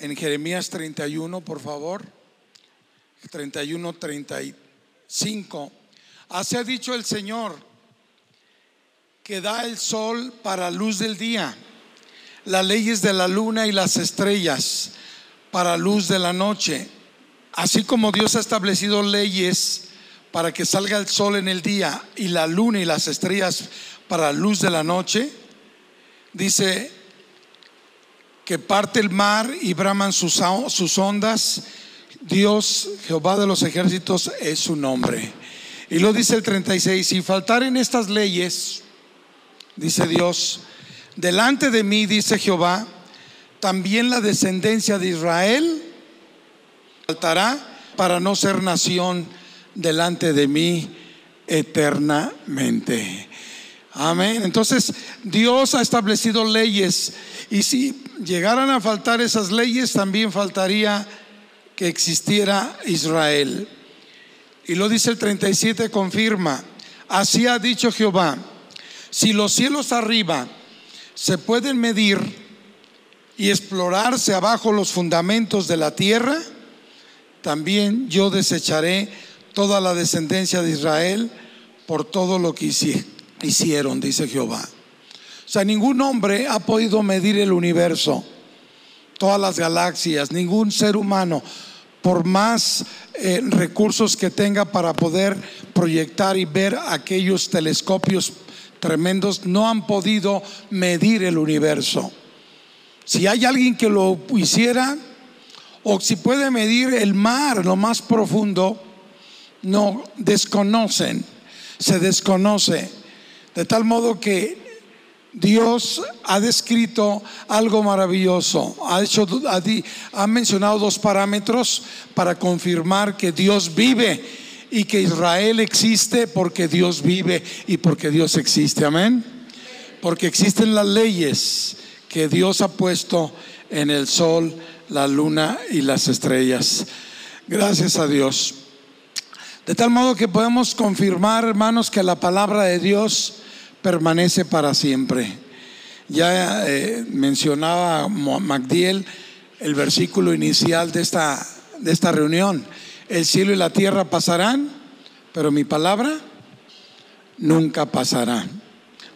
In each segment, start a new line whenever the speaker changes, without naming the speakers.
en Jeremías 31, por favor. 31, 35. Así ha dicho el Señor, que da el sol para luz del día, las leyes de la luna y las estrellas para luz de la noche. Así como Dios ha establecido leyes para que salga el sol en el día y la luna y las estrellas para luz de la noche, dice que parte el mar y braman sus, ondas, Dios, Jehová de los ejércitos, es su nombre. Y lo dice el 36, si faltaren estas leyes, dice Dios, delante de mí, dice Jehová, también la descendencia de Israel faltará para no ser nación delante de mí eternamente. Amén. Entonces, Dios ha establecido leyes y si llegaran a faltar esas leyes, también faltaría que existiera Israel. Y lo dice el 37, confirma, así ha dicho Jehová, si los cielos arriba se pueden medir y explorarse abajo los fundamentos de la tierra, también yo desecharé toda la descendencia de Israel por todo lo que hicieron, dice Jehová. O sea, ningún hombre ha podido medir el universo, todas las galaxias, ningún ser humano, por más eh, recursos que tenga para poder proyectar y ver aquellos telescopios tremendos, no han podido medir el universo. Si hay alguien que lo hiciera, o si puede medir el mar, lo más profundo, no desconocen, se desconoce. De tal modo que Dios ha descrito algo maravilloso. Ha, hecho, ha mencionado dos parámetros para confirmar que Dios vive y que Israel existe porque Dios vive y porque Dios existe. Amén. Porque existen las leyes que Dios ha puesto en el sol, la luna y las estrellas. Gracias a Dios. De tal modo que podemos confirmar, hermanos, que la palabra de Dios permanece para siempre. Ya eh, mencionaba Magdiel el versículo inicial de esta, de esta reunión. El cielo y la tierra pasarán, pero mi palabra nunca pasará.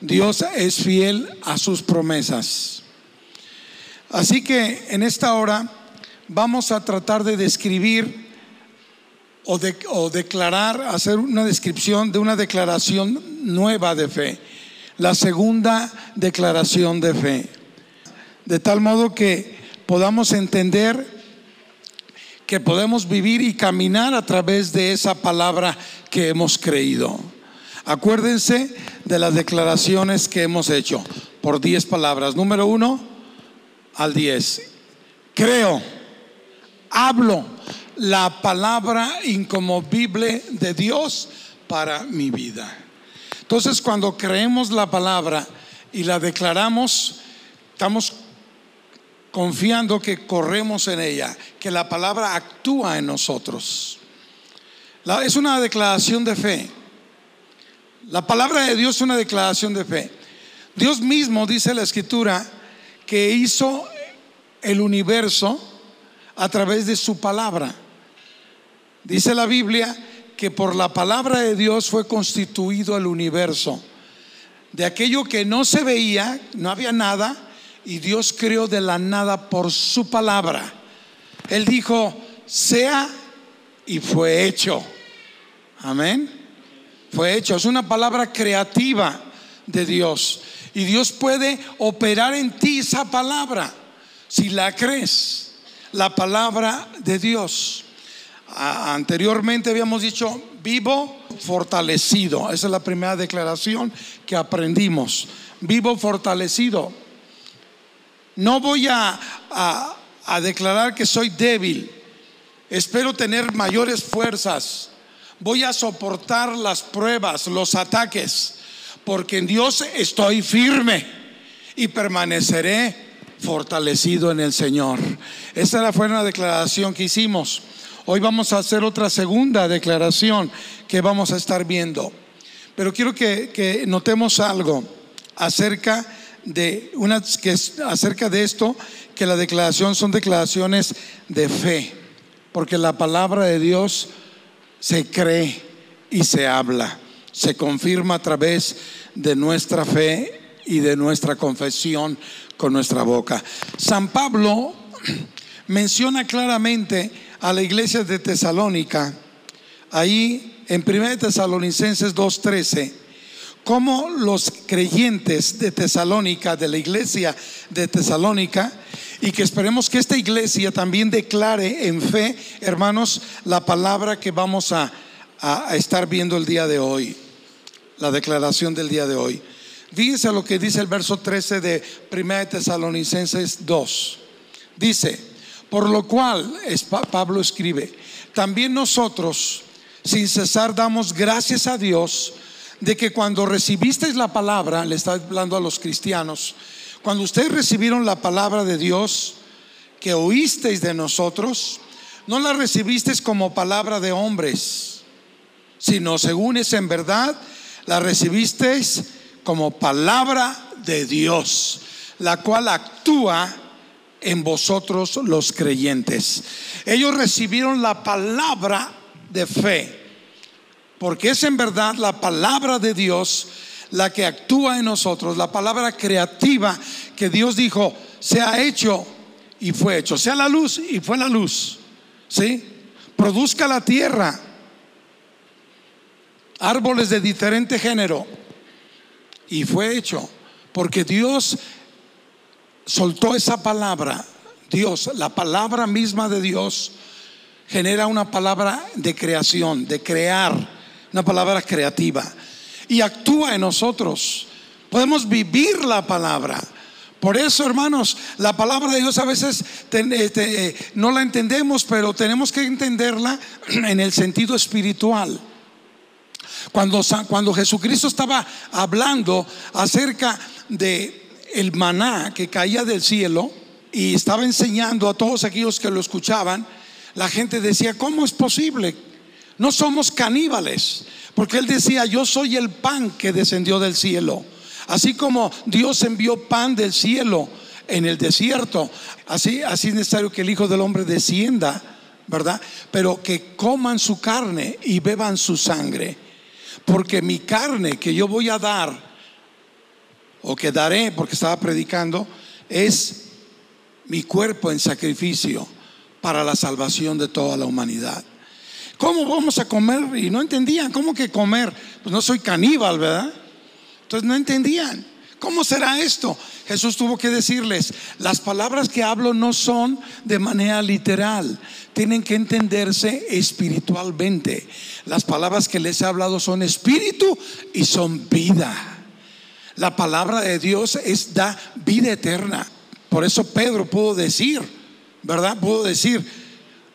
Dios es fiel a sus promesas. Así que en esta hora vamos a tratar de describir o, de, o declarar, hacer una descripción de una declaración nueva de fe la segunda declaración de fe. De tal modo que podamos entender que podemos vivir y caminar a través de esa palabra que hemos creído. Acuérdense de las declaraciones que hemos hecho por diez palabras. Número uno al diez. Creo, hablo la palabra incomovible de Dios para mi vida. Entonces cuando creemos la palabra y la declaramos, estamos confiando que corremos en ella, que la palabra actúa en nosotros. es una declaración de fe. La palabra de Dios es una declaración de fe. Dios mismo, dice la escritura, que hizo el universo a través de su palabra. Dice la Biblia que por la palabra de Dios fue constituido el universo. De aquello que no se veía, no había nada, y Dios creó de la nada por su palabra. Él dijo, sea y fue hecho. Amén. Fue hecho. Es una palabra creativa de Dios. Y Dios puede operar en ti esa palabra, si la crees, la palabra de Dios anteriormente habíamos dicho vivo fortalecido. Esa es la primera declaración que aprendimos. Vivo fortalecido. No voy a, a, declarar que soy débil. Espero tener mayores fuerzas. Voy a soportar las pruebas, los ataques, porque en Dios estoy firme y permaneceré fortalecido en el Señor. Esa fue una declaración que hicimos. Hoy vamos a hacer otra segunda declaración que vamos a estar viendo. Pero quiero que, notemos algo acerca de una que es acerca de esto que la declaración son declaraciones de fe, porque la palabra de Dios se cree y se habla, se confirma a través de nuestra fe y de nuestra confesión con nuestra boca. San Pablo menciona claramente a la iglesia de Tesalónica, ahí en 1 Tesalonicenses 2.13, como los creyentes de Tesalónica, de la iglesia de Tesalónica, y que esperemos que esta iglesia también declare en fe, hermanos, la palabra que vamos a, a estar viendo el día de hoy, la declaración del día de hoy. Fíjense lo que dice el verso 13 de 1 Tesalonicenses 2. Dice, por lo cual, Pablo escribe, también nosotros, sin cesar, damos gracias a Dios de que cuando recibisteis la palabra, le está hablando a los cristianos, cuando ustedes recibieron la palabra de Dios, que oísteis de nosotros, no la recibisteis como palabra de hombres, sino según es en verdad, la recibisteis como palabra de Dios, la cual actúa en vosotros los creyentes. Ellos recibieron la palabra de fe, porque es en verdad la palabra de Dios la que actúa en nosotros, la palabra creativa que Dios dijo, se ha hecho y fue hecho, sea la luz y fue la luz, ¿sí? Produzca la tierra árboles de diferente género y fue hecho, porque Dios soltó esa palabra, Dios, la palabra misma de Dios genera una palabra de creación, de crear, una palabra creativa, y actúa en nosotros. Podemos vivir la palabra. Por eso, hermanos, la palabra de Dios a veces este, eh, no la entendemos, pero tenemos que entenderla en el sentido espiritual. Cuando, cuando Jesucristo estaba hablando acerca de el maná que caía del cielo y estaba enseñando a todos aquellos que lo escuchaban, la gente decía, ¿cómo es posible? No somos caníbales, porque él decía, yo soy el pan que descendió del cielo. Así como Dios envió pan del cielo en el desierto, así, así es necesario que el Hijo del Hombre descienda, ¿verdad? Pero que coman su carne y beban su sangre. Porque mi carne que yo voy a dar, o que daré, porque estaba predicando, es mi cuerpo en sacrificio para la salvación de toda la humanidad. ¿Cómo vamos a comer? Y no entendían, ¿cómo que comer? Pues no soy caníbal, ¿verdad? Entonces no entendían. ¿Cómo será esto? Jesús tuvo que decirles, las palabras que hablo no son de manera literal, tienen que entenderse espiritualmente. Las palabras que les he hablado son espíritu y son vida. La palabra de Dios es da vida eterna. Por eso Pedro pudo decir, ¿verdad? Pudo decir,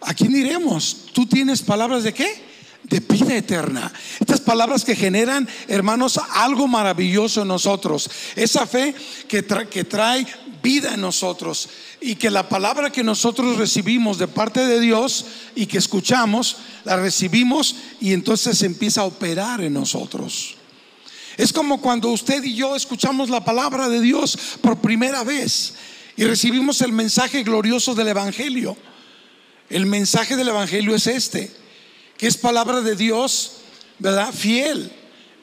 ¿a quién iremos? ¿Tú tienes palabras de qué? de vida eterna. Estas palabras que generan, hermanos, algo maravilloso en nosotros. Esa fe que, que trae vida en nosotros y que la palabra que nosotros recibimos de parte de Dios y que escuchamos, la recibimos y entonces empieza a operar en nosotros. Es como cuando usted y yo escuchamos la palabra de Dios por primera vez y recibimos el mensaje glorioso del Evangelio. El mensaje del Evangelio es este que es palabra de Dios, ¿verdad? Fiel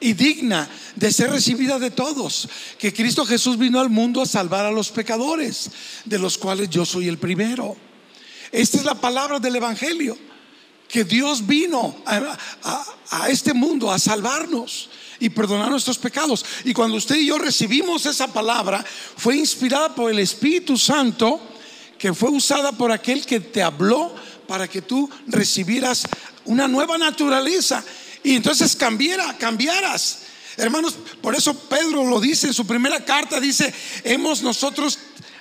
y digna de ser recibida de todos. Que Cristo Jesús vino al mundo a salvar a los pecadores, de los cuales yo soy el primero. Esta es la palabra del Evangelio, que Dios vino a, este mundo a salvarnos y perdonar nuestros pecados. Y cuando usted y yo recibimos esa palabra, fue inspirada por el Espíritu Santo, que fue usada por aquel que te habló para que tú recibieras una nueva naturaleza y entonces cambiara, cambiaras. Hermanos, por eso Pedro lo dice en su primera carta, dice, hemos nosotros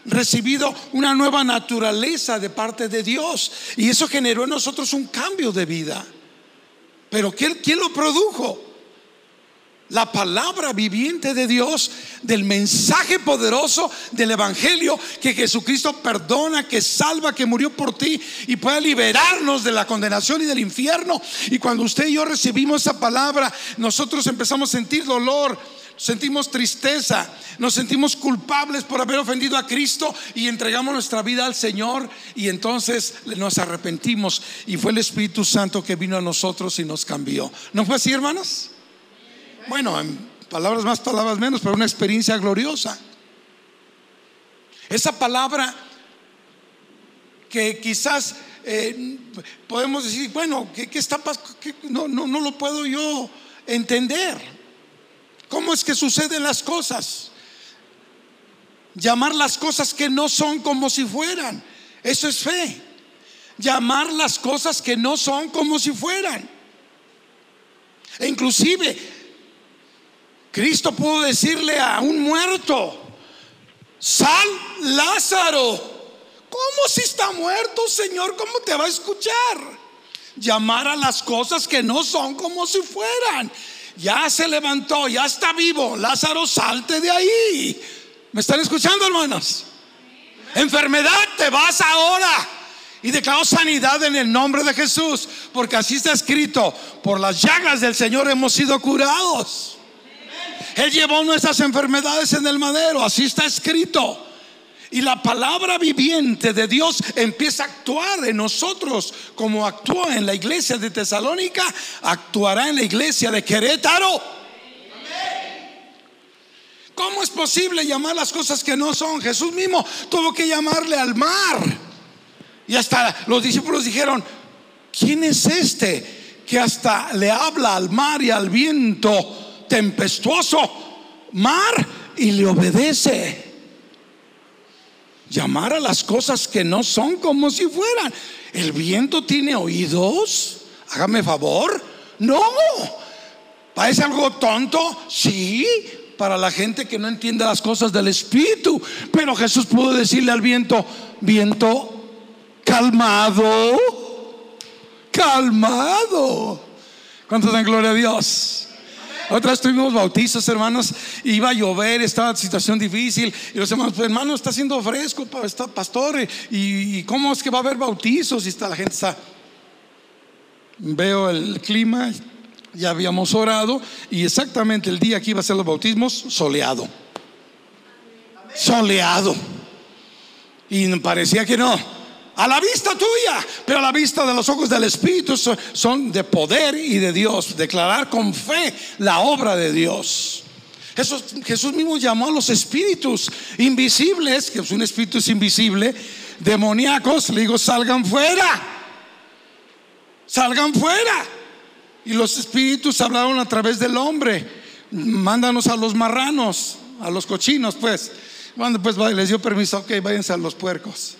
recibido una nueva naturaleza de parte de Dios y eso generó en nosotros un cambio de vida. Pero ¿quién, quién lo produjo? La palabra viviente de Dios, del mensaje poderoso del Evangelio, que Jesucristo perdona, que salva, que murió por ti y puede liberarnos de la condenación y del infierno. Y cuando usted y yo recibimos esa palabra, nosotros empezamos a sentir dolor. sentimos tristeza, nos sentimos culpables por haber ofendido a Cristo y entregamos nuestra vida al Señor y entonces nos arrepentimos y fue el Espíritu Santo que vino a nosotros y nos cambió. ¿No fue así, hermanos? Bueno, en palabras más, palabras menos, pero una experiencia gloriosa. Esa palabra que quizás eh, podemos decir, bueno, ¿qué, está pasando? No, no, no lo puedo yo entender. ¿Cómo es que suceden las cosas? Llamar las cosas que no son como si fueran. Eso es fe. Llamar las cosas que no son como si fueran. E inclusive, Cristo pudo decirle a un muerto, sal Lázaro. ¿Cómo si está muerto, Señor? ¿Cómo te va a escuchar? Llamar a las cosas que no son como si fueran. Ya se levantó, ya está vivo. Lázaro, salte de ahí. ¿Me están escuchando, hermanos? Enfermedad, te vas ahora. Y declaro sanidad en el nombre de Jesús, porque así está escrito, por las llagas del Señor hemos sido curados. Él llevó nuestras enfermedades en el madero, así está escrito. Y la palabra viviente de Dios empieza a actuar en nosotros como actuó en la iglesia de Tesalónica, actuará en la iglesia de Querétaro. ¿Cómo es posible llamar las cosas que no son? Jesús mismo tuvo que llamarle al mar. Y hasta los discípulos dijeron, ¿quién es este que hasta le habla al mar y al viento tempestuoso? Mar y le obedece llamar a las cosas que no son como si fueran. ¿El viento tiene oídos? Hágame favor. No. ¿Parece algo tonto? Sí, para la gente que no entiende las cosas del Espíritu. Pero Jesús pudo decirle al viento, viento, calmado, calmado. ¿Cuántos dan gloria a Dios? Otra tuvimos bautizos, hermanos, iba a llover, estaba situación difícil. Y los hermanos, pues, hermano, está haciendo fresco, está pastor. Y, cómo es que va a haber bautizos? Y está, la gente está. Veo el clima, ya habíamos orado. Y exactamente el día que iba a ser los bautismos, soleado. Soleado. Y parecía que no a la vista tuya, pero a la vista de los ojos del Espíritu son de poder y de Dios. Declarar con fe la obra de Dios. Jesús, Jesús mismo llamó a los espíritus invisibles, que es un espíritu invisible, demoníacos, le digo, salgan fuera, salgan fuera. Y los espíritus hablaron a través del hombre, mándanos a los marranos, a los cochinos, pues. Cuando pues les dio permiso, ok, váyanse a los puercos.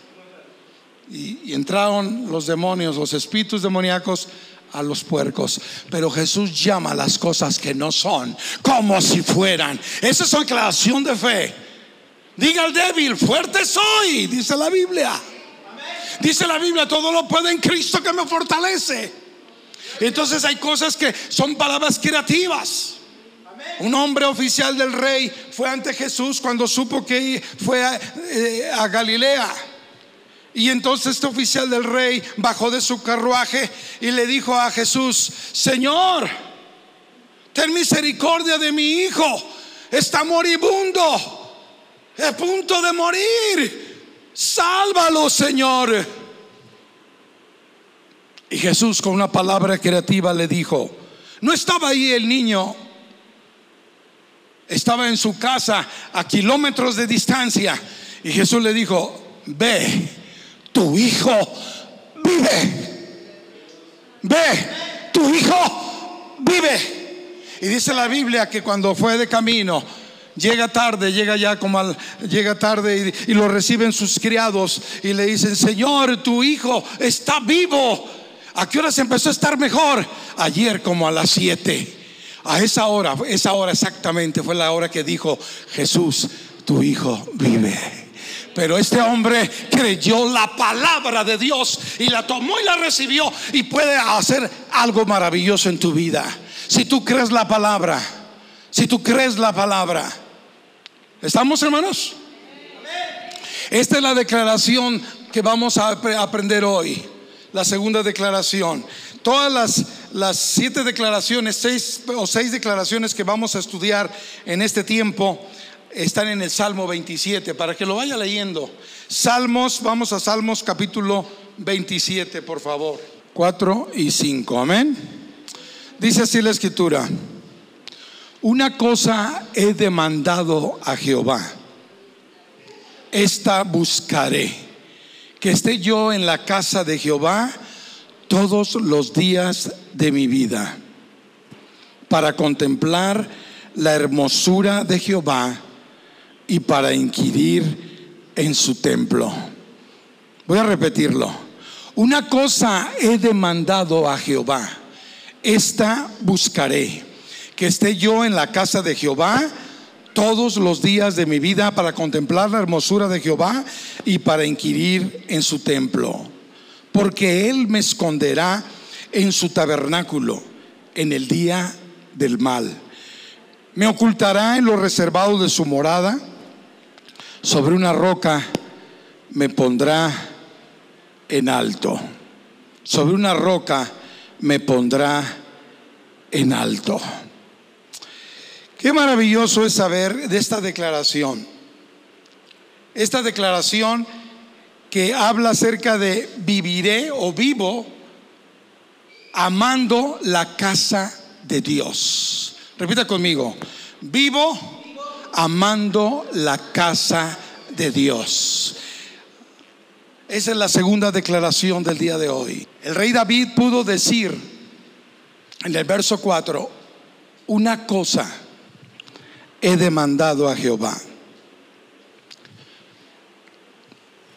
Y, entraron los demonios, los espíritus demoníacos a los puercos. Pero Jesús llama las cosas que no son como si fueran. Esa es su declaración de fe. Diga al débil, fuerte soy, dice la Biblia. Dice la Biblia, todo lo puede en Cristo que me fortalece. Entonces hay cosas que son palabras creativas. Un hombre oficial del rey fue ante Jesús cuando supo que fue a eh, Galilea. Y entonces este oficial del rey bajó de su carruaje y le dijo a Jesús, Señor, ten misericordia de mi hijo, está moribundo, a punto de morir, sálvalo, Señor. Y Jesús con una palabra creativa le dijo, no estaba ahí el niño, estaba en su casa a kilómetros de distancia. Y Jesús le dijo, ve tu hijo vive. Ve, tu hijo vive. Y dice la Biblia que cuando fue de camino, llega tarde, llega ya como al, llega tarde y, lo reciben sus criados y le dicen, Señor, tu hijo está vivo. ¿A qué hora se empezó a estar mejor? Ayer como a las siete. A esa hora, esa hora exactamente fue la hora que dijo Jesús, tu hijo vive. Pero este hombre creyó la palabra de Dios y la tomó y la recibió y puede hacer algo maravilloso en tu vida. Si tú crees la palabra, si tú crees la palabra. ¿Estamos hermanos? Esta es la declaración que vamos a aprender hoy. La segunda declaración. Todas las, siete declaraciones, seis o seis declaraciones que vamos a estudiar en este tiempo están en el Salmo 27, para que lo vaya leyendo. Salmos, vamos a Salmos capítulo 27, por favor. 4 y 5, amén. Dice así la escritura, una cosa he demandado a Jehová, esta buscaré, que esté yo en la casa de Jehová todos los días de mi vida, para contemplar la hermosura de Jehová y para inquirir en su templo. Voy a repetirlo. Una cosa he demandado a Jehová, esta buscaré, que esté yo en la casa de Jehová todos los días de mi vida para contemplar la hermosura de Jehová y para inquirir en su templo porque Él me esconderá en su tabernáculo en el día del mal. Me ocultará en lo reservado de su morada. Sobre una roca me pondrá en alto. Sobre una roca me pondrá en alto. Qué maravilloso es saber de esta declaración. Esta declaración que habla acerca de viviré o vivo amando la casa de Dios. Repita conmigo, vivo amando la casa de Dios. Esa es la segunda declaración del día de hoy. El rey David pudo decir en el verso 4, una cosa he demandado a Jehová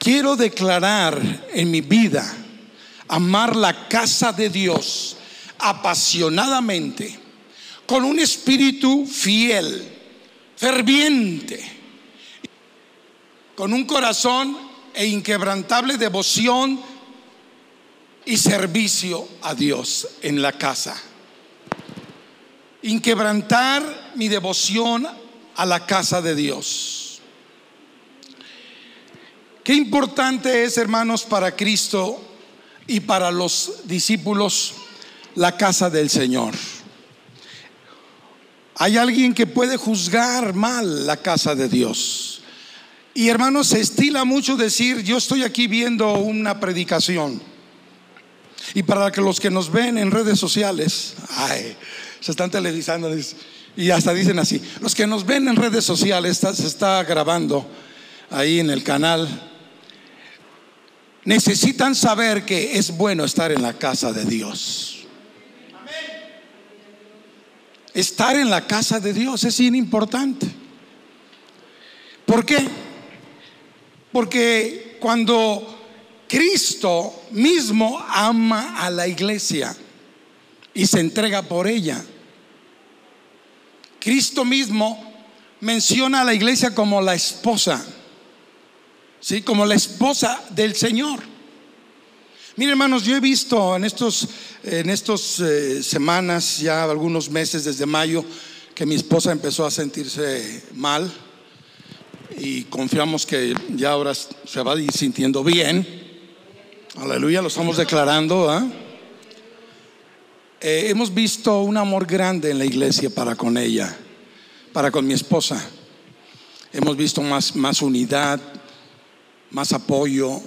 quiero declarar en mi vida amar la casa de Dios apasionadamente, con un espíritu fiel, ferviente, con un corazón e inquebrantable devoción y servicio a Dios en la casa. Inquebrantar mi devoción a la casa de Dios. Qué importante es, hermanos, para Cristo y para los discípulos la casa del Señor. Hay alguien que puede juzgar mal la casa de Dios. Y hermanos, se estila mucho decir, yo estoy aquí viendo una predicación. Y para que los que nos ven en redes sociales, ay, se están televisando y hasta dicen así, los que nos ven en redes sociales, se está grabando ahí en el canal necesitan saber que es bueno estar en la casa de Dios. Estar en la casa de Dios es importante. ¿Por qué? Porque cuando Cristo mismo ama a la iglesia y se entrega por ella, Cristo mismo menciona a la iglesia como la esposa. ¿sí? Como la esposa del Señor. Miren, hermanos, yo he visto en estos, en estos eh, semanas, ya algunos meses desde mayo, que mi esposa empezó a sentirse mal y confiamos que ya ahora se va sintiendo bien. Aleluya, lo estamos declarando. Eh, hemos visto un amor grande en la iglesia para con ella, para con mi esposa. Hemos visto más, más unidad, más apoyo,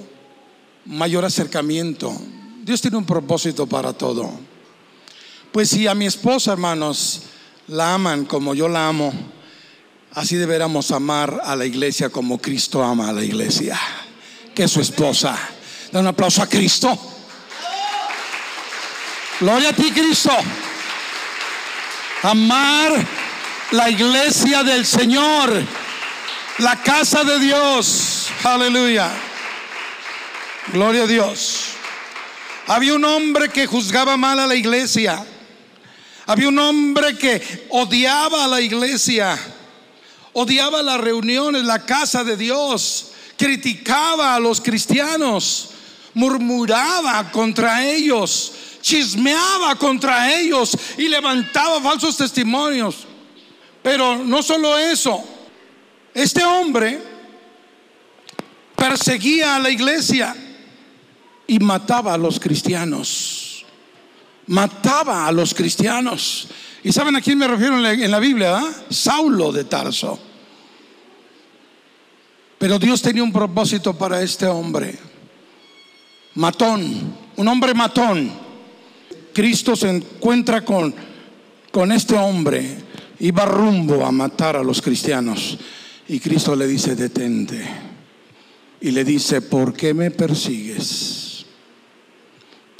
mayor acercamiento. Dios tiene un propósito para todo. Pues si a mi esposa, hermanos, la aman como yo la amo, así deberíamos amar a la iglesia como Cristo ama a la iglesia, que es su esposa. Da un aplauso a Cristo. Gloria a ti, Cristo. Amar la iglesia del Señor, la casa de Dios Aleluya. Gloria a Dios. Había un hombre que juzgaba mal a la iglesia. Había un hombre que odiaba a la iglesia. Odiaba las reuniones, la casa de Dios. Criticaba a los cristianos. Murmuraba contra ellos. Chismeaba contra ellos y levantaba falsos testimonios. Pero no solo eso. Este hombre perseguía a la iglesia y mataba a los cristianos. mataba a los cristianos. ¿Y saben a quién me refiero en la, Biblia? ah? Saulo de Tarso. Pero Dios tenía un propósito para este hombre. Matón, un hombre matón. Cristo se encuentra con, con este hombre. Iba rumbo a matar a los cristianos. Y Cristo le dice, detente. Y le dice, ¿por qué me persigues?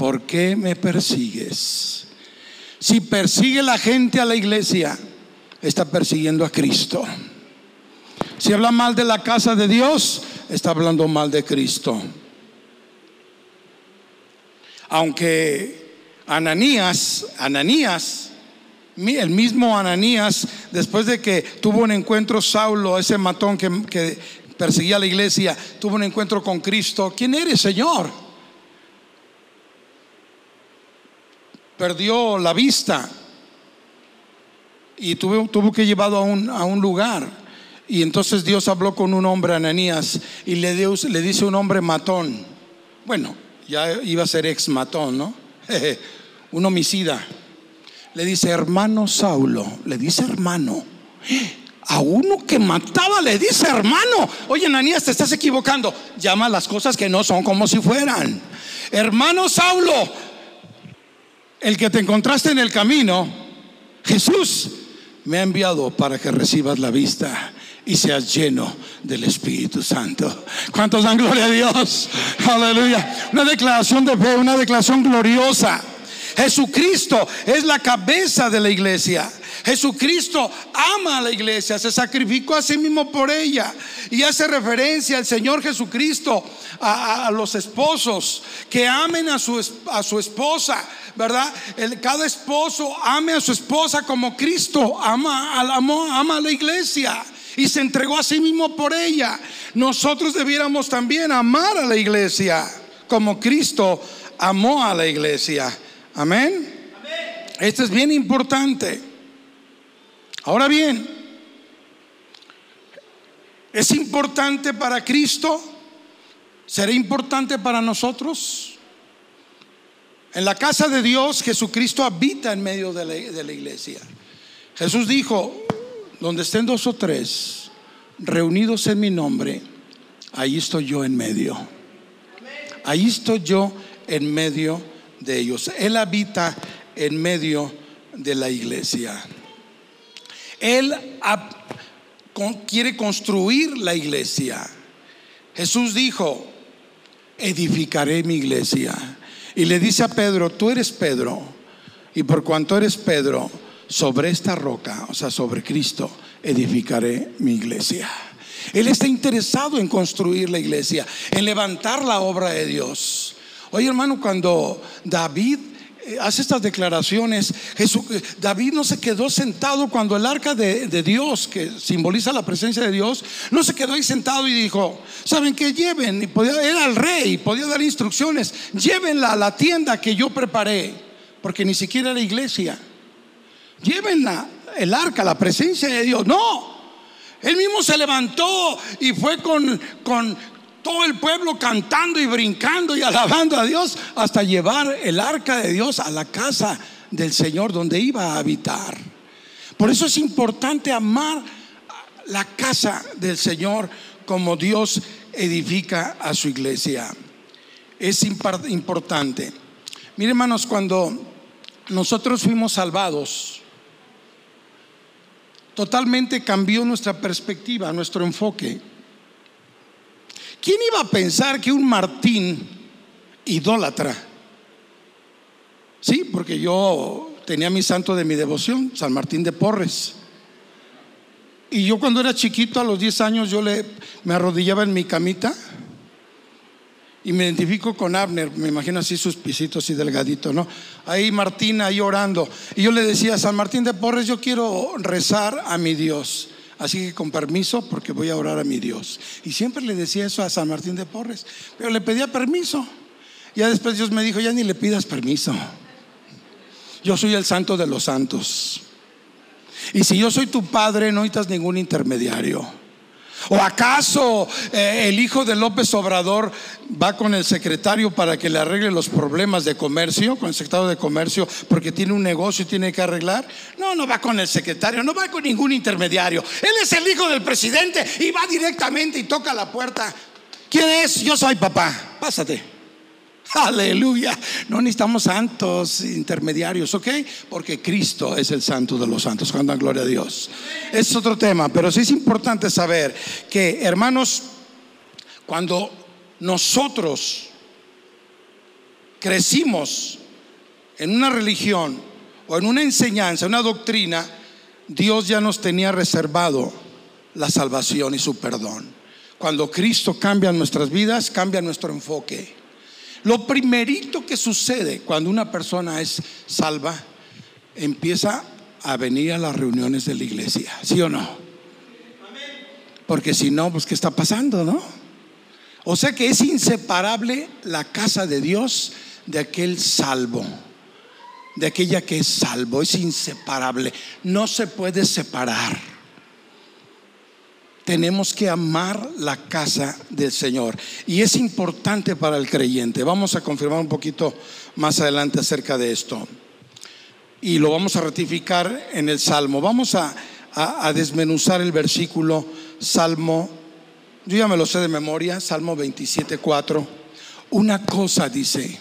¿Por qué me persigues? Si persigue la gente a la iglesia, está persiguiendo a Cristo. Si habla mal de la casa de Dios, está hablando mal de Cristo. Aunque Ananías, Ananías, el mismo Ananías, después de que tuvo un encuentro Saulo, ese matón que, que perseguía a la iglesia, tuvo un encuentro con Cristo. ¿Quién eres, Señor? Perdió la vista y tuvo, tuvo que llevado a un, a un lugar. Y entonces Dios habló con un hombre, Ananías, y le, le dice un hombre matón. Bueno, ya iba a ser ex matón, ¿no? un homicida. Le dice, hermano Saulo, le dice hermano. A uno que mataba le dice hermano. Oye, Ananías, te estás equivocando. Llama las cosas que no son como si fueran. Hermano Saulo, el que te encontraste en el camino, Jesús me ha enviado para que recibas la vista y seas lleno del Espíritu Santo. ¿Cuántos dan gloria a Dios? Aleluya. Una declaración de fe, una declaración gloriosa. Jesucristo es la cabeza de la iglesia. Jesucristo ama a la iglesia, se sacrificó a sí mismo por ella y hace referencia al Señor Jesucristo a, a- a los esposos que amen a su, a su esposa, ¿verdad? El- cada esposo ame a su esposa como Cristo ama, al- ama a la iglesia y se entregó a sí mismo por ella. Nosotros debiéramos también amar a la iglesia como Cristo amó a la iglesia. Amén. Esto es bien importante. Ahora bien, ¿es importante para Cristo? ¿Será importante para nosotros? En la casa de Dios, Jesucristo habita en medio de la, iglesia. Jesús dijo, donde estén dos o tres reunidos en mi nombre, ahí estoy yo en medio. Ahí estoy yo en medio de ellos. Él habita en medio de la iglesia. Él quiere construir la iglesia. Jesús dijo, edificaré mi iglesia. Y le dice a Pedro, tú eres Pedro. Y por cuanto eres Pedro, sobre esta roca, o sea, sobre Cristo, edificaré mi iglesia. Él está interesado en construir la iglesia, en levantar la obra de Dios. Oye, hermano, cuando David hace estas declaraciones, Jesús, eh, David no se quedó sentado cuando el arca de, Dios, que simboliza la presencia de Dios, no se quedó ahí sentado y dijo, ¿saben qué? Lleven, era el rey, podía dar instrucciones, llévenla a la tienda que yo preparé, porque ni siquiera era iglesia. Llévenla, el arca, la presencia de Dios. No, él mismo se levantó y fue con, con todo el pueblo cantando y brincando y alabando a Dios hasta llevar el arca de Dios a la casa del Señor donde iba a habitar. Por eso es importante amar la casa del Señor como Dios edifica a su iglesia. Es importante. Miren hermanos, cuando nosotros fuimos salvados, totalmente cambió nuestra perspectiva, nuestro enfoque. ¿Quién iba a pensar que un Martín idólatra? Sí, porque yo tenía mi santo de mi devoción, San Martín de Porres. Y yo cuando era chiquito, a los 10 años, yo le, me arrodillaba en mi camita y me identifico con Abner, me imagino así sus pisitos y delgadito, ¿no? Ahí Martín, ahí orando. Y yo le decía, San Martín de Porres, yo quiero rezar a mi Dios. Así que con permiso, porque voy a orar a mi Dios. Y siempre le decía eso a San Martín de Porres, pero le pedía permiso. Ya después Dios me dijo, ya ni le pidas permiso. Yo soy el santo de los santos. Y si yo soy tu padre, no necesitas ningún intermediario. ¿O acaso eh, el hijo de López Obrador va con el secretario para que le arregle los problemas de comercio, con el secretario de comercio, porque tiene un negocio y tiene que arreglar? No, no va con el secretario, no va con ningún intermediario. Él es el hijo del presidente y va directamente y toca la puerta. ¿Quién es? Yo soy papá. Pásate. Aleluya. No necesitamos santos intermediarios, ¿ok? Porque Cristo es el santo de los santos. Cuando gloria a Dios. Es otro tema, pero sí es importante saber que, hermanos, cuando nosotros crecimos en una religión o en una enseñanza, una doctrina, Dios ya nos tenía reservado la salvación y su perdón. Cuando Cristo cambia nuestras vidas, cambia nuestro enfoque. Lo primerito que sucede cuando una persona es salva, empieza a venir a las reuniones de la iglesia, ¿sí o no? Porque si no, pues ¿qué está pasando, no? O sea que es inseparable la casa de Dios de aquel salvo, de aquella que es salvo, es inseparable, no se puede separar tenemos que amar la casa del Señor. Y es importante para el creyente. Vamos a confirmar un poquito más adelante acerca de esto. Y lo vamos a ratificar en el Salmo. Vamos a, desmenuzar el versículo Salmo, yo ya me lo sé de memoria, Salmo 27, 4. Una cosa dice.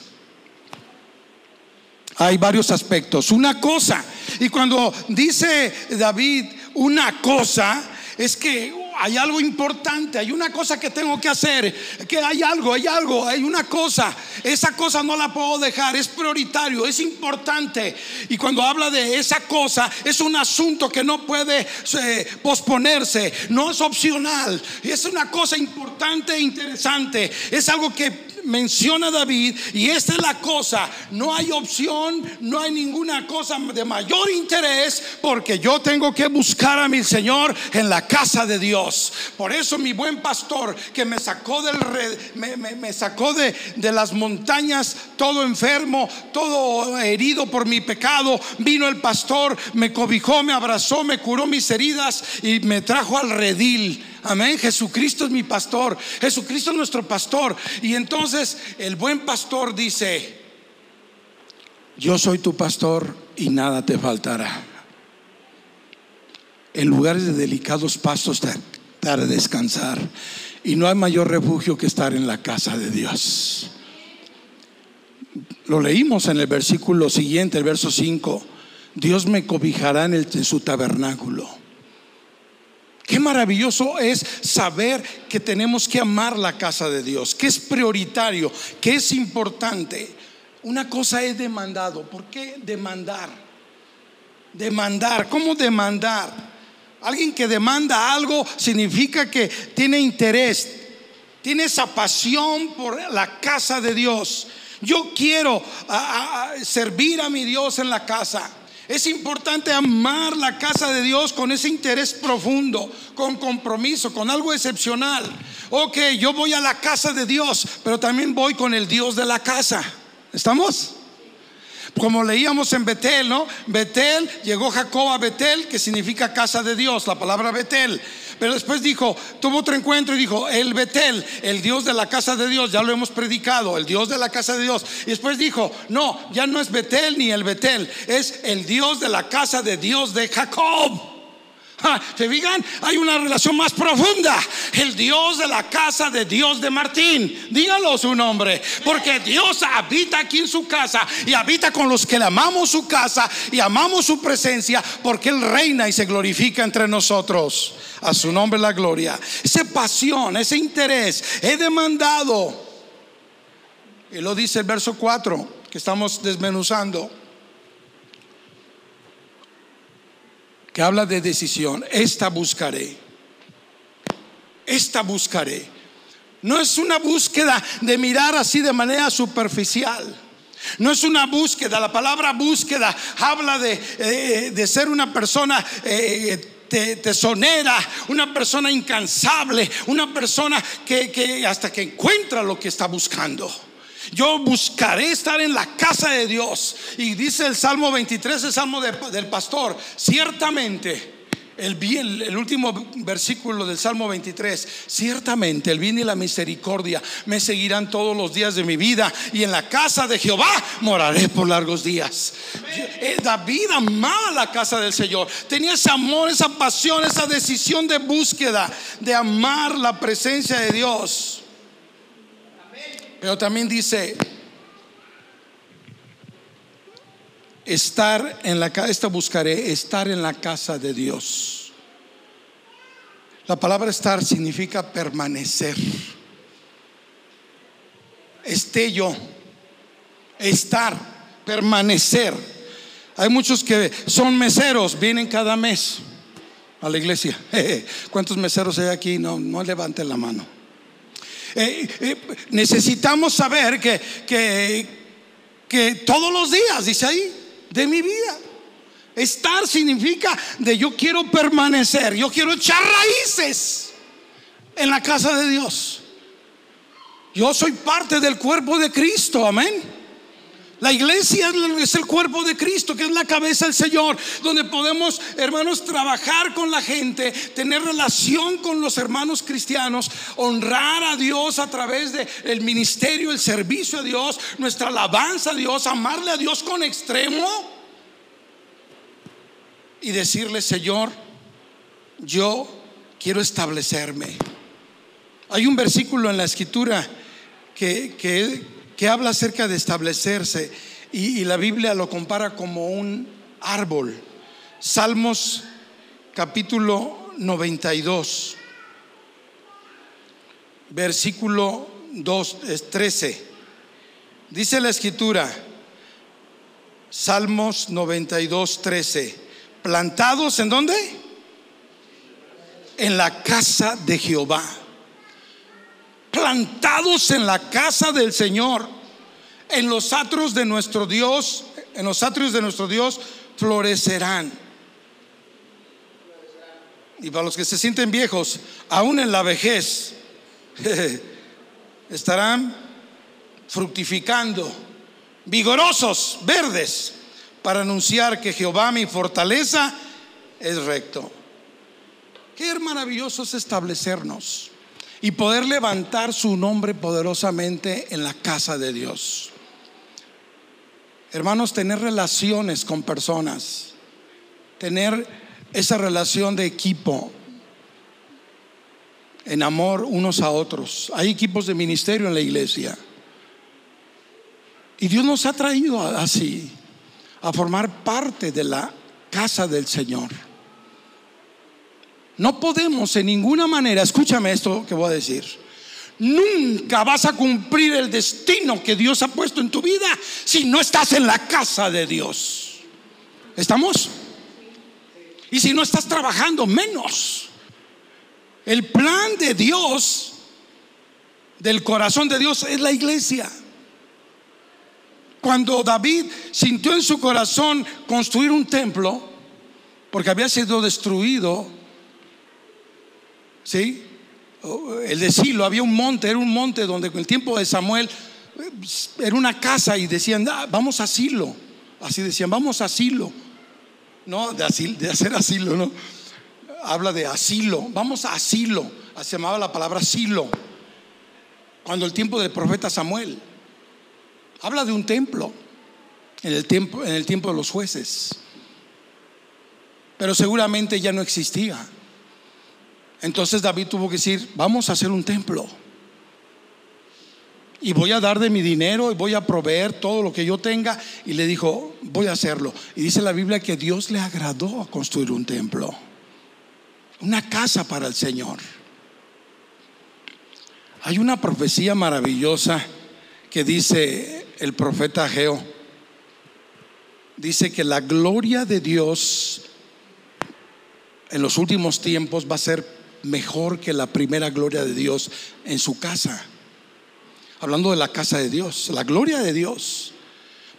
Hay varios aspectos. Una cosa. Y cuando dice David una cosa, es que hay algo importante, hay una cosa que tengo que hacer, que hay algo, hay algo, hay una cosa. Esa cosa no la puedo dejar, es prioritario, es importante. Y cuando habla de esa cosa, es un asunto que no puede eh, posponerse, no es opcional, es una cosa importante e interesante, es algo que menciona David y esta es la cosa, no hay opción, no hay ninguna cosa de mayor interés porque yo tengo que buscar a mi Señor en la casa de Dios. Por eso mi buen pastor que me sacó del me, me, sacó de, de las montañas todo enfermo, todo herido por mi pecado, vino el pastor, me cobijó, me abrazó, me curó mis heridas y me trajo al redil Amén. Jesucristo es mi pastor. Jesucristo es nuestro pastor. Y entonces el buen pastor dice, yo soy tu pastor y nada te faltará. En lugares de delicados pastos daré descansar. Y no hay mayor refugio que estar en la casa de Dios. Lo leímos en el versículo siguiente, el verso 5. Dios me cobijará en su tabernáculo. Qué maravilloso es saber que tenemos que amar la casa de Dios, que es prioritario, que es importante. Una cosa es demandado. ¿Por qué demandar? Demandar. ¿Cómo demandar? Alguien que demanda algo significa que tiene interés, tiene esa pasión por la casa de Dios. Yo quiero servir a mi Dios en la casa. Es importante amar la casa de Dios con ese interés profundo, con compromiso, con algo excepcional. Ok, yo voy a la casa de Dios, pero también voy con el Dios de la casa. ¿Estamos? Como leíamos en Betel, ¿no? Betel, llegó Jacob a Betel, que significa casa de Dios, la palabra Betel. Pero después dijo, tuvo otro encuentro y dijo, el Betel, el Dios de la casa de Dios, ya lo hemos predicado, el Dios de la casa de Dios. Y después dijo, no, ya no es Betel ni el Betel, es el Dios de la casa de Dios de Jacob. ¿Te fijan? Hay una relación más profunda. El Dios de la casa de Dios de Martín. Dígalo su nombre. Porque Dios habita aquí en su casa y habita con los que le amamos su casa y amamos su presencia porque Él reina y se glorifica entre nosotros. A su nombre la gloria. Esa pasión, ese interés, he demandado. Y lo dice el verso 4 que estamos desmenuzando. que habla de decisión, esta buscaré. Esta buscaré. No es una búsqueda de mirar así de manera superficial. No es una búsqueda, la palabra búsqueda habla de, eh, ser una persona eh, tesonera, una persona incansable, una persona que hasta que encuentra lo que está buscando. Yo buscaré estar en la casa de Dios. Y dice el Salmo 23, el Salmo del pastor, ciertamente el bien, el último versículo del Salmo 23, ciertamente el bien y la misericordia me seguirán todos los días de mi vida y en la casa de Jehová moraré por largos días. Eh, David amaba la casa del Señor, tenía ese amor, esa pasión, esa decisión de búsqueda, de amar la presencia de Dios. Pero también dice, estar en la casa, esta buscaré, estar en la casa de Dios. La palabra estar significa permanecer. Esté yo, estar, permanecer. Hay muchos que son meseros, vienen cada mes a la iglesia. ¿Cuántos meseros hay aquí? No, no levanten la mano. Eh, eh, necesitamos saber que, que, que todos los días, dice ahí, de mi vida. Estar significa de yo quiero permanecer, yo quiero echar raíces en la casa de Dios. Yo soy parte del cuerpo de Cristo, amén. La iglesia es el cuerpo de Cristo, que es la cabeza del Señor, donde podemos, hermanos, trabajar con la gente, tener relación con los hermanos cristianos, honrar a Dios a través del ministerio, el servicio a Dios, nuestra alabanza a Dios, amarle a Dios con extremo y decirle, Señor, yo quiero establecerme. Hay un versículo en la escritura que, que que habla acerca de establecerse y, la Biblia lo compara como un árbol. Salmos capítulo 92, versículo 2, 13. Dice la escritura, Salmos 92, 13. Plantados en dónde? En la casa de Jehová plantados en la casa del Señor, en los atrios de nuestro Dios, en los atrios de nuestro Dios florecerán. Y para los que se sienten viejos, aún en la vejez, estarán fructificando, vigorosos, verdes, para anunciar que Jehová mi fortaleza es recto. Qué maravilloso es establecernos y poder levantar su nombre poderosamente en la casa de Dios. Hermanos, tener relaciones con personas, tener esa relación de equipo, en amor unos a otros. Hay equipos de ministerio en la iglesia. Y Dios nos ha traído así, a formar parte de la casa del Señor. No podemos en ninguna manera, escúchame esto que voy a decir, nunca vas a cumplir el destino que Dios ha puesto en tu vida si no estás en la casa de Dios. ¿Estamos? Y si no estás trabajando, menos. El plan de Dios, del corazón de Dios, es la iglesia. Cuando David sintió en su corazón construir un templo, porque había sido destruido ¿sí? El de Silo, había un monte, era un monte donde en el tiempo de Samuel eh, era una casa y decían, ah, vamos a Silo. Así decían, vamos a asilo. No, de, de hacer asilo, no. Habla de asilo, vamos a asilo. Se llamaba la palabra asilo. Cuando el tiempo del profeta Samuel. Habla de un templo en el tiempo, en el tiempo de los jueces. Pero seguramente ya no existía. Entonces David tuvo que decir, vamos a hacer un templo. Y voy a dar de mi dinero y voy a proveer todo lo que yo tenga. Y le dijo, voy a hacerlo. Y dice la Biblia que Dios le agradó a construir un templo. Una casa para el Señor. Hay una profecía maravillosa que dice el profeta Ageo. Dice que la gloria de Dios en los últimos tiempos va a ser mejor que la primera gloria de Dios en su casa. Hablando de la casa de Dios, la gloria de Dios.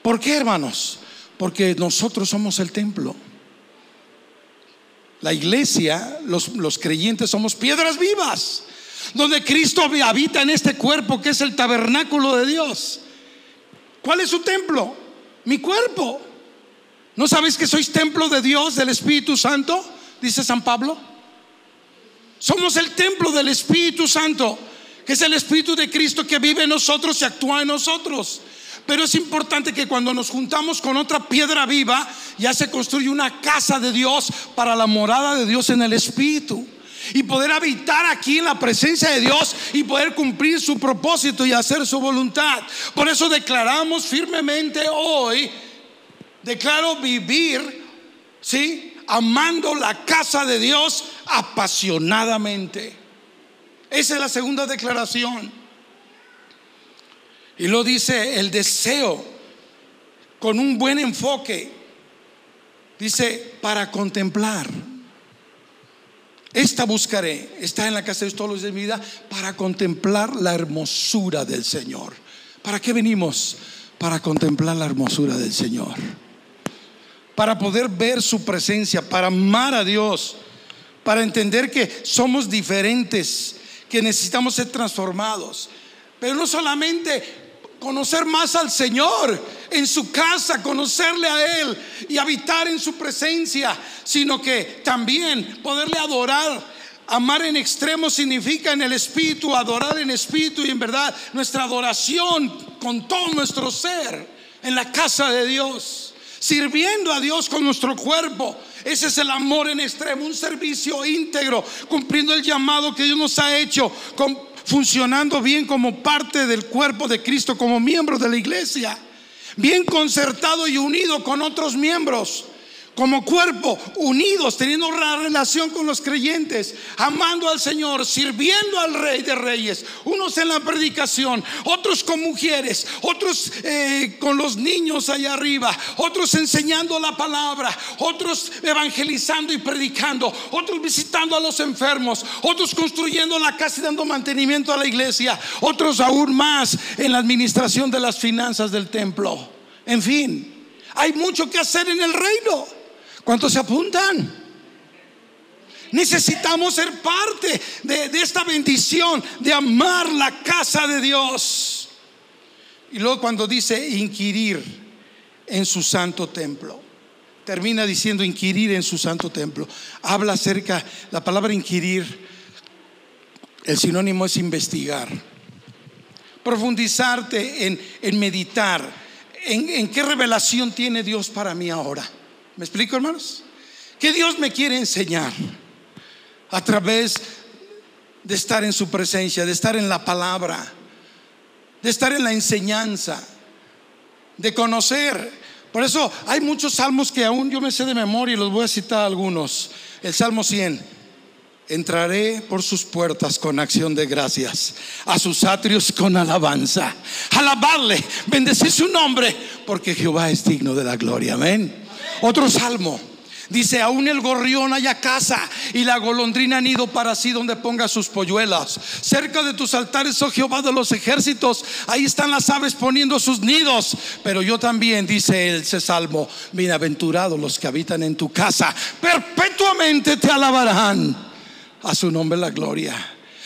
¿Por qué, hermanos? Porque nosotros somos el templo. La iglesia, los, los creyentes somos piedras vivas, donde Cristo habita en este cuerpo que es el tabernáculo de Dios. ¿Cuál es su templo? Mi cuerpo. ¿No sabéis que sois templo de Dios, del Espíritu Santo? dice San Pablo. Somos el templo del Espíritu Santo, que es el Espíritu de Cristo que vive en nosotros y actúa en nosotros. Pero es importante que cuando nos juntamos con otra piedra viva, ya se construye una casa de Dios para la morada de Dios en el Espíritu. Y poder habitar aquí en la presencia de Dios y poder cumplir su propósito y hacer su voluntad. Por eso declaramos firmemente hoy, declaro vivir, ¿sí? Amando la casa de Dios apasionadamente. Esa es la segunda declaración. Y lo dice el deseo con un buen enfoque. Dice, para contemplar. Esta buscaré, está en la casa de todos los de mi vida, para contemplar la hermosura del Señor. ¿Para qué venimos? Para contemplar la hermosura del Señor. Para poder ver su presencia, para amar a Dios, para entender que somos diferentes, que necesitamos ser transformados. Pero no solamente conocer más al Señor en su casa, conocerle a Él y habitar en su presencia, sino que también poderle adorar. Amar en extremo significa en el espíritu, adorar en espíritu y en verdad nuestra adoración con todo nuestro ser en la casa de Dios, sirviendo a Dios con nuestro cuerpo. Ese es el amor en extremo, un servicio íntegro, cumpliendo el llamado que Dios nos ha hecho con funcionando bien como parte del cuerpo de Cristo, como miembro de la iglesia, bien concertado y unido con otros miembros como cuerpo, unidos, teniendo una relación con los creyentes, amando al Señor, sirviendo al Rey de Reyes, unos en la predicación, otros con mujeres, otros eh, con los niños allá arriba, otros enseñando la palabra, otros evangelizando y predicando, otros visitando a los enfermos, otros construyendo la casa y dando mantenimiento a la iglesia, otros aún más en la administración de las finanzas del templo. En fin, hay mucho que hacer en el reino. ¿Cuántos se apuntan? Necesitamos ser parte de, esta bendición de amar la casa de Dios. Y luego cuando dice inquirir en su santo templo, termina diciendo inquirir en su santo templo. Habla acerca, la palabra inquirir, el sinónimo es investigar, profundizarte en, meditar, en, en qué revelación tiene Dios para mí ahora. ¿Me explico, hermanos? Que Dios me quiere enseñar a través de estar en su presencia, de estar en la palabra, de estar en la enseñanza, de conocer. Por eso hay muchos salmos que aún yo me sé de memoria y los voy a citar algunos. El Salmo 100. Entraré por sus puertas con acción de gracias, a sus atrios con alabanza. Alabarle, bendecir su nombre, porque Jehová es digno de la gloria. Amén. Otro salmo. Dice, aún el gorrión haya casa y la golondrina nido para sí donde ponga sus polluelas. Cerca de tus altares, oh Jehová de los ejércitos, ahí están las aves poniendo sus nidos. Pero yo también, dice ese salmo, bienaventurados los que habitan en tu casa, perpetuamente te alabarán. A su nombre la gloria.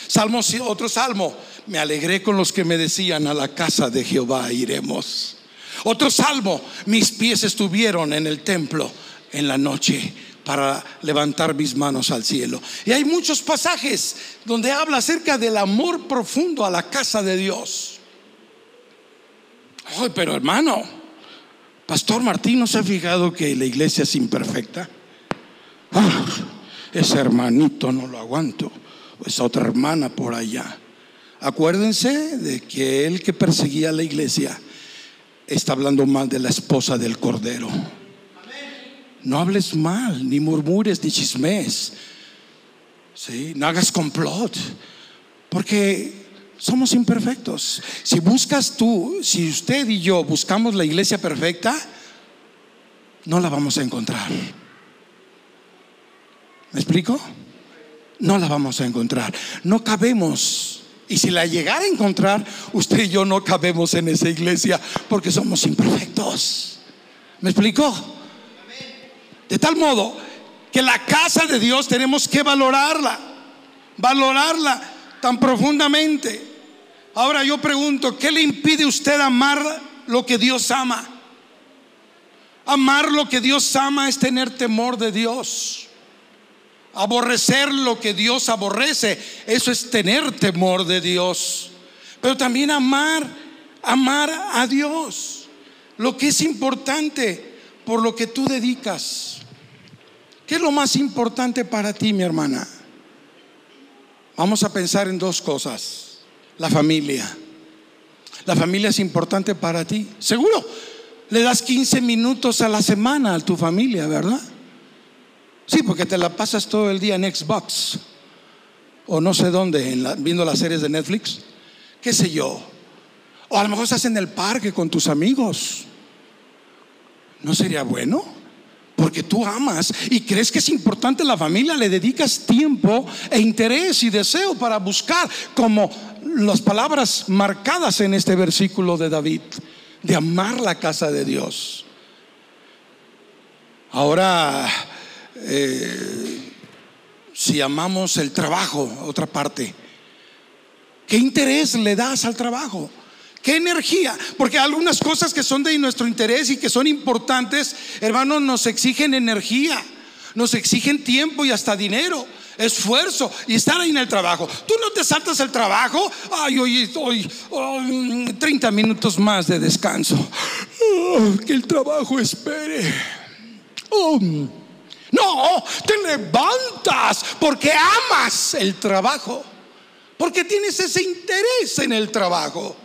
Salmo, otro salmo, me alegré con los que me decían, a la casa de Jehová iremos. Otro salmo, mis pies estuvieron en el templo en la noche para levantar mis manos al cielo. Y hay muchos pasajes donde habla acerca del amor profundo a la casa de Dios. Ay, pero hermano, Pastor Martín, ¿no se ha fijado que la iglesia es imperfecta? Ah, ese hermanito no lo aguanto, esa otra hermana por allá. Acuérdense de que el que perseguía a la iglesia está hablando mal de la esposa del Cordero. No hables mal, ni murmures, ni chismes. ¿Sí? No hagas complot. Porque somos imperfectos. Si buscas tú, si usted y yo buscamos la iglesia perfecta, no la vamos a encontrar. ¿Me explico? No la vamos a encontrar. No cabemos y si la llegara a encontrar, usted y yo no cabemos en esa iglesia porque somos imperfectos. ¿Me explicó? De tal modo que la casa de Dios tenemos que valorarla, valorarla tan profundamente. Ahora yo pregunto, ¿qué le impide usted amar lo que Dios ama? Amar lo que Dios ama es tener temor de Dios. Aborrecer lo que Dios aborrece, eso es tener temor de Dios. Pero también amar, amar a Dios. Lo que es importante por lo que tú dedicas. ¿Qué es lo más importante para ti, mi hermana? Vamos a pensar en dos cosas. La familia. La familia es importante para ti. Seguro, le das 15 minutos a la semana a tu familia, ¿verdad? Sí, porque te la pasas todo el día en Xbox o no sé dónde, viendo las series de Netflix, qué sé yo. O a lo mejor estás en el parque con tus amigos. ¿No sería bueno? Porque tú amas y crees que es importante la familia, le dedicas tiempo e interés y deseo para buscar como las palabras marcadas en este versículo de David, de amar la casa de Dios. Ahora, eh, si amamos el trabajo, otra parte, ¿qué interés le das al trabajo? ¿Qué energía? Porque algunas cosas que son de nuestro interés y que son importantes, hermanos, nos exigen energía, nos exigen tiempo y hasta dinero, esfuerzo y estar ahí en el trabajo. Tú no te saltas el trabajo, ay, hoy hoy, 30 minutos más de descanso. Oh, que el trabajo espere. Oh. No, te levantas porque amas el trabajo, porque tienes ese interés en el trabajo.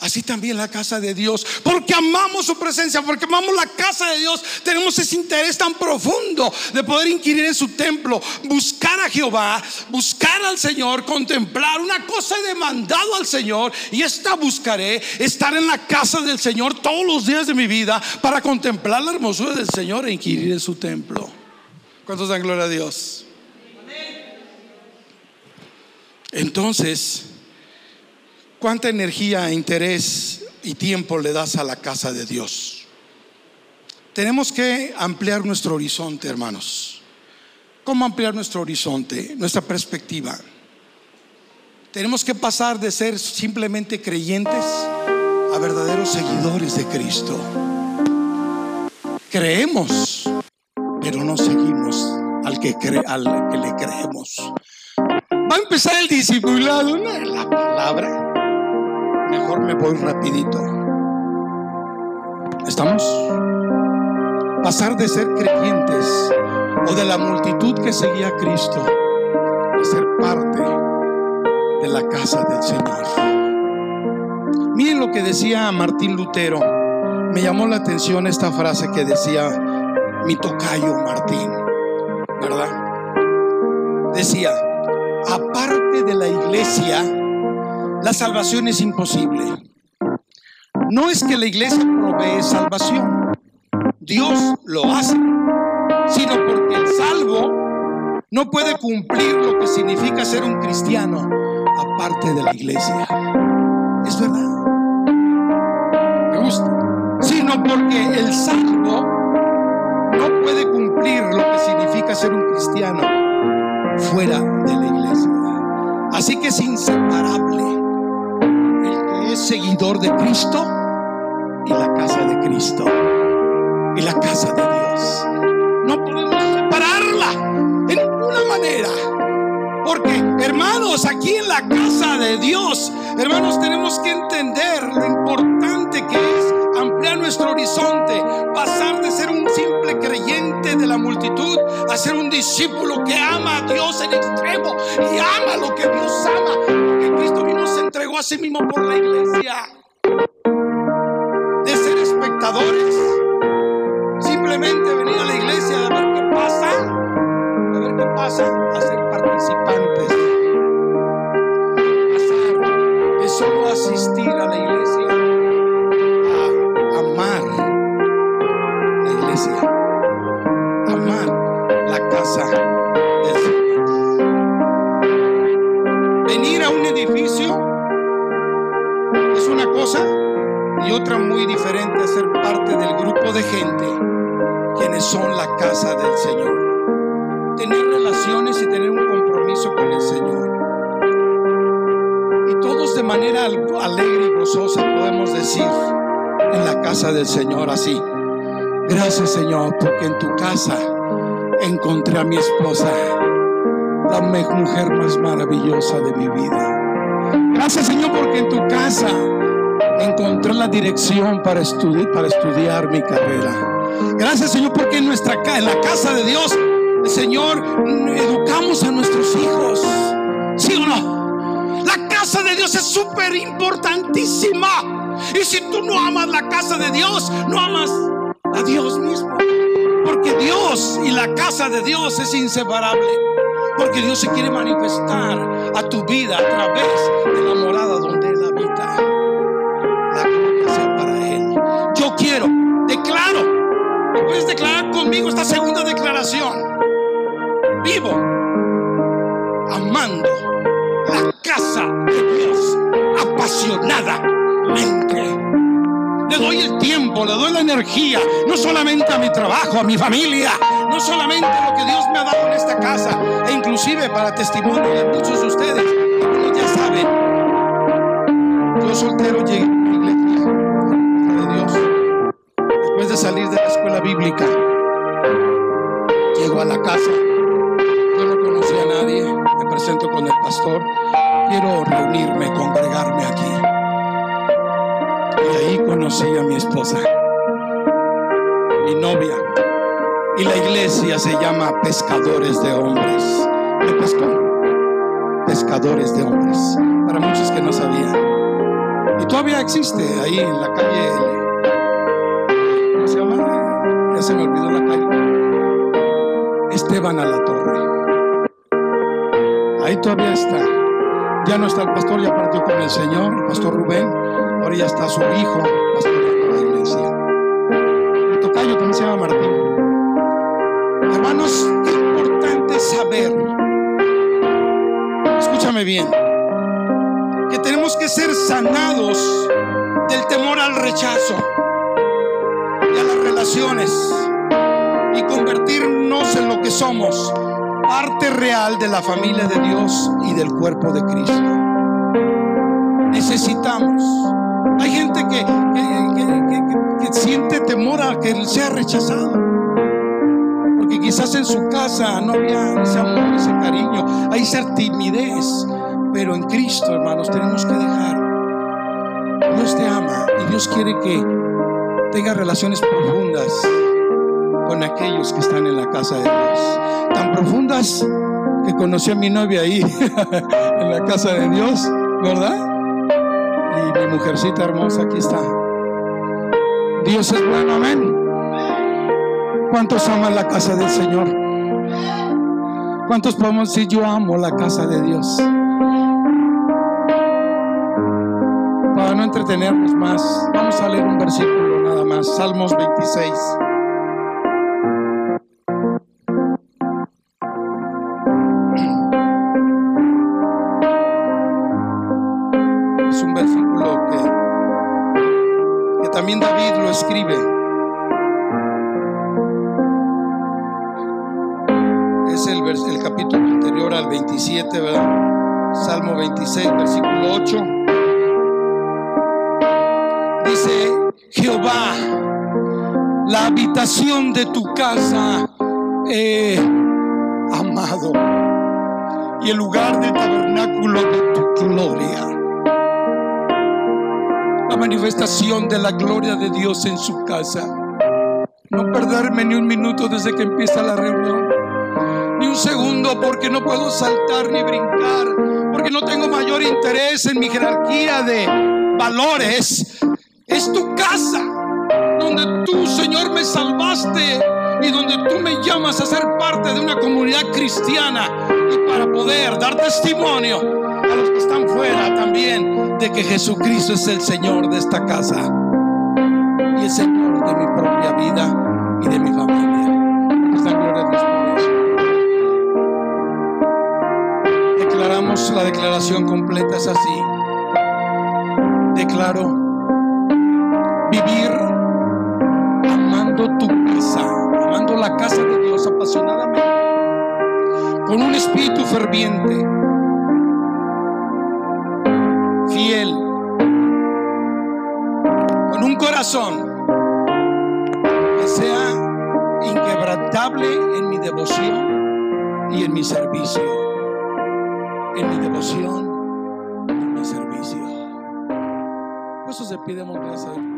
Así también la casa de Dios, porque amamos su presencia, porque amamos la casa de Dios, tenemos ese interés tan profundo de poder inquirir en su templo, buscar a Jehová, buscar al Señor, contemplar. Una cosa he demandado al Señor y esta buscaré, estar en la casa del Señor todos los días de mi vida para contemplar la hermosura del Señor e inquirir en su templo. ¿Cuántos dan gloria a Dios? Entonces, ¿Cuánta energía, interés y tiempo le das a la casa de Dios? Tenemos que ampliar nuestro horizonte, hermanos. ¿Cómo ampliar nuestro horizonte, nuestra perspectiva? Tenemos que pasar de ser simplemente creyentes a verdaderos seguidores de Cristo. Creemos, pero no seguimos al que, al que le creemos. Va a empezar el discipulado, no la palabra mejor me voy rapidito. ¿Estamos? Pasar de ser creyentes o de la multitud que seguía a Cristo a ser parte de la casa del Señor. Miren lo que decía Martín Lutero. Me llamó la atención esta frase que decía mi tocayo Martín, ¿verdad? Decía, aparte de la iglesia, la salvación es imposible. No es que la iglesia provee salvación, Dios lo hace, sino porque el salvo no puede cumplir lo que significa ser un cristiano aparte de la iglesia. Es verdad. Me gusta. Sino porque el salvo no puede cumplir lo que significa ser un cristiano fuera de la iglesia. Así que es inseparable seguidor de Cristo y la casa de Cristo y la casa de Dios. No podemos separarla en ninguna manera. Porque, hermanos, aquí en la casa de Dios, hermanos, tenemos que entender lo importante que es ampliar nuestro horizonte, pasar de ser un simple creyente de la multitud a ser un discípulo que ama a Dios en extremo y ama lo que Dios ama entregó a sí mismo por la iglesia. De ser espectadores, simplemente venir a la iglesia a ver qué pasa, a ver qué pasa, a ser participantes. Pasar de solo asistir a la iglesia a amar la iglesia, amar la casa edificio una cosa y otra muy diferente a ser parte del grupo de gente quienes son la casa del Señor. Tener relaciones y tener un compromiso con el Señor. Y todos de manera alegre y gozosa podemos decir en la casa del Señor así. Gracias Señor porque en tu casa encontré a mi esposa, la mujer más maravillosa de mi vida. Gracias Señor porque en tu casa encontré la dirección para, estudiar, para estudiar mi carrera. Gracias Señor porque en nuestra en la casa de Dios, Señor, educamos a nuestros hijos. ¿Sí o no? La casa de Dios es súper importantísima. Y si tú no amas la casa de Dios, no amas a Dios mismo. Porque Dios y la casa de Dios es inseparable. Porque Dios se quiere manifestar a tu vida a través de la morada donde Él habita. La gloria sea para Él. Yo quiero, declaro, puedes declarar conmigo esta segunda declaración. Vivo amando la casa de Dios apasionadamente. Le doy el tiempo, le doy la energía, no solamente a mi trabajo, a mi familia, no solamente lo que Dios me ha dado en esta casa, e inclusive para testimonio de muchos de ustedes, algunos ya saben, yo soltero llegué a la iglesia de Dios, después de salir de la escuela bíblica, llego a la casa, yo no conocía a nadie, me presento con el pastor, quiero reunirme, congregarme aquí. Y ahí conocí a mi esposa, mi novia. Y la iglesia se llama Pescadores de Hombres. De pescador. Pescadores de Hombres. Para muchos que no sabían. Y todavía existe ahí en la calle. ¿Cómo se llama? Ya se me olvidó la calle. Esteban a la Torre. Ahí todavía está. Ya no está el pastor, ya partió con el Señor, el pastor Rubén. Ahora ya está su hijo Hermanos, qué importante saber. Escúchame bien. Que tenemos que ser sanados del temor al rechazo y a las relaciones y convertirnos en lo que somos, parte real de la familia de Dios y del cuerpo de Cristo. Necesitamos hay gente que, que, siente temor a que sea rechazado. Quizás en su casa no había ese amor, ese cariño, hay esa timidez. Pero en Cristo, hermanos, tenemos que dejar. Dios te ama y Dios quiere que tenga relaciones profundas con aquellos que están en la casa de Dios. Tan profundas que conocí a mi novia ahí, en la casa de Dios, ¿verdad? Y mi mujercita hermosa, aquí está. Dios es bueno, amén. ¿Cuántos aman la casa del Señor? ¿Cuántos podemos decir yo amo la casa de Dios? Para no entretenernos más, vamos a leer un versículo nada más. Salmos 26. Es un versículo que, que también David lo escribe. 27, ¿verdad? Salmo 26, versículo 8. Dice, Jehová, la habitación de tu casa amado y el lugar del tabernáculo de tu gloria. La manifestación de la gloria de Dios en su casa. No perderme ni un minuto desde que empieza la reunión. Un segundo porque no puedo saltar ni brincar. Porque no tengo mayor interés en mi jerarquía de valores. Es tu casa donde tú, Señor, me salvaste y donde tú me llamas a ser parte de una comunidad cristiana y para poder dar testimonio a los que están fuera también de que Jesucristo es el Señor de esta casa y el Señor de mi propia vida y de mi familia. La declaración completa, es así. Declaro vivir amando tu casa, amando la casa de Dios apasionadamente, con un espíritu ferviente, fiel, con un corazón que sea inquebrantable en mi devoción y en mi servicio. En mi devoción en mi servicio. Por eso se pidemos gracias